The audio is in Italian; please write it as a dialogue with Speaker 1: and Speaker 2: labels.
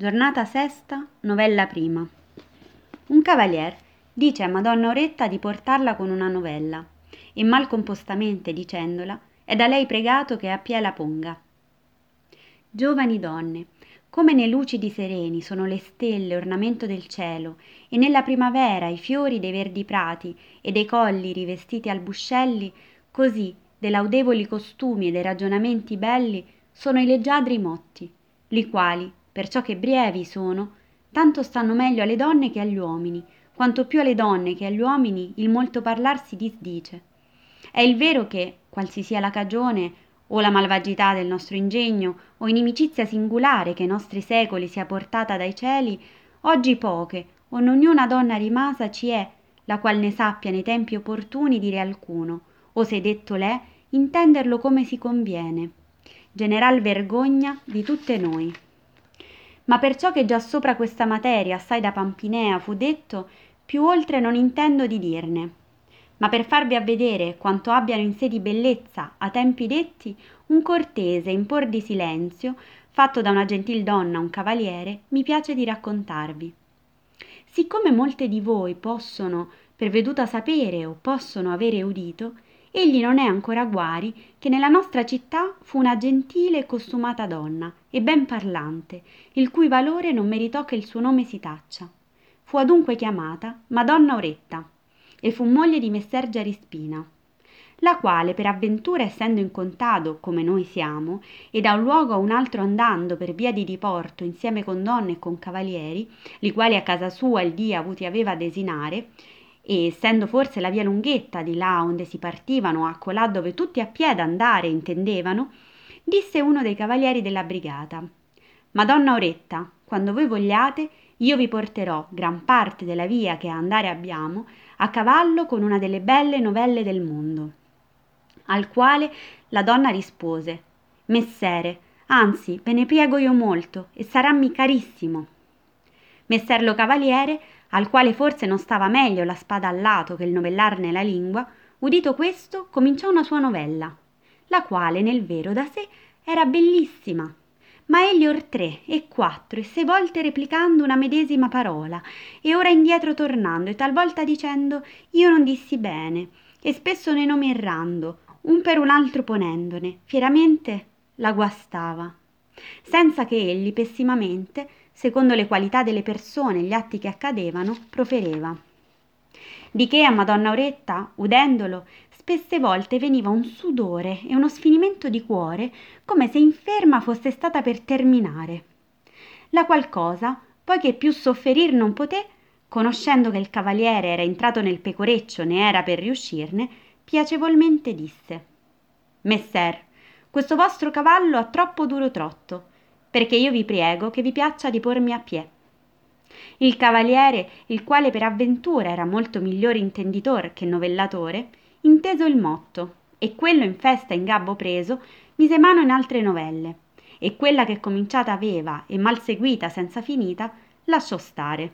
Speaker 1: Giornata sesta, novella prima. Un cavalier dice a Madonna Oretta di portarla con una novella e malcompostamente dicendola è da lei pregato che a pie la ponga. Giovani donne, come nei lucidi sereni sono le stelle ornamento del cielo e nella primavera i fiori dei verdi prati e dei colli rivestiti albuscelli, così dei laudevoli costumi e dei ragionamenti belli sono i leggiadri motti, li quali perciò che brevi sono, tanto stanno meglio alle donne che agli uomini, quanto più alle donne che agli uomini il molto parlar si disdice. È il vero che, qualsi sia la cagione, o la malvagità del nostro ingegno, o inimicizia singolare che ai nostri secoli sia portata dai cieli, oggi poche, o ognuna donna rimasa ci è, la qual ne sappia nei tempi opportuni dire alcuno, o se detto l'è, intenderlo come si conviene. General vergogna di tutte noi ma perciò che già sopra questa materia assai da Pampinea fu detto, più oltre non intendo di dirne. Ma per farvi a vedere quanto abbiano in sé di bellezza a tempi detti un cortese impor di silenzio, fatto da una gentil donna un cavaliere, mi piace di raccontarvi. Siccome molte di voi possono per veduta sapere o possono avere udito, egli non è ancora guari che nella nostra città fu una gentile e costumata donna e ben parlante il cui valore non meritò che il suo nome si taccia. Fu adunque chiamata madonna oretta e fu moglie di messer giarispina la quale per avventura essendo in contado come noi siamo e da un luogo a un altro andando per via di diporto insieme con donne e con cavalieri li quali a casa sua il dì avuti aveva a desinare e essendo forse la via lunghetta di là onde si partivano a colà dove tutti a piede andare intendevano disse uno dei cavalieri della brigata madonna oretta quando voi vogliate io vi porterò gran parte della via che a andare abbiamo a cavallo con una delle belle novelle del mondo. Al quale la donna rispose messere anzi ve ne priego io molto e sarammi carissimo. Messer lo cavaliere al quale forse non stava meglio la spada al lato che il novellarne la lingua, udito questo, cominciò una sua novella, la quale nel vero da sé era bellissima, ma egli or tre e quattro e sei volte replicando una medesima parola, e ora indietro tornando, e talvolta dicendo io non dissi bene, e spesso nei nomi errando, un per un altro ponendone, fieramente la guastava, senza che egli pessimamente secondo le qualità delle persone e gli atti che accadevano, profereva. Di che a Madonna Oretta, udendolo, spesse volte veniva un sudore e uno sfinimento di cuore, come se inferma fosse stata per terminare. La qual cosa, poiché più sofferir non poté, conoscendo che il cavaliere era entrato nel pecoreccio ne era per riuscirne, piacevolmente disse Messer, questo vostro cavallo ha troppo duro trotto, perché io vi prego che vi piaccia di pormi a pie. Il cavaliere, il quale per avventura era molto migliore intenditor che novellatore, inteso il motto, e quello in festa in gabbo preso, mise mano in altre novelle, e quella che cominciata aveva e mal seguita senza finita, lasciò stare.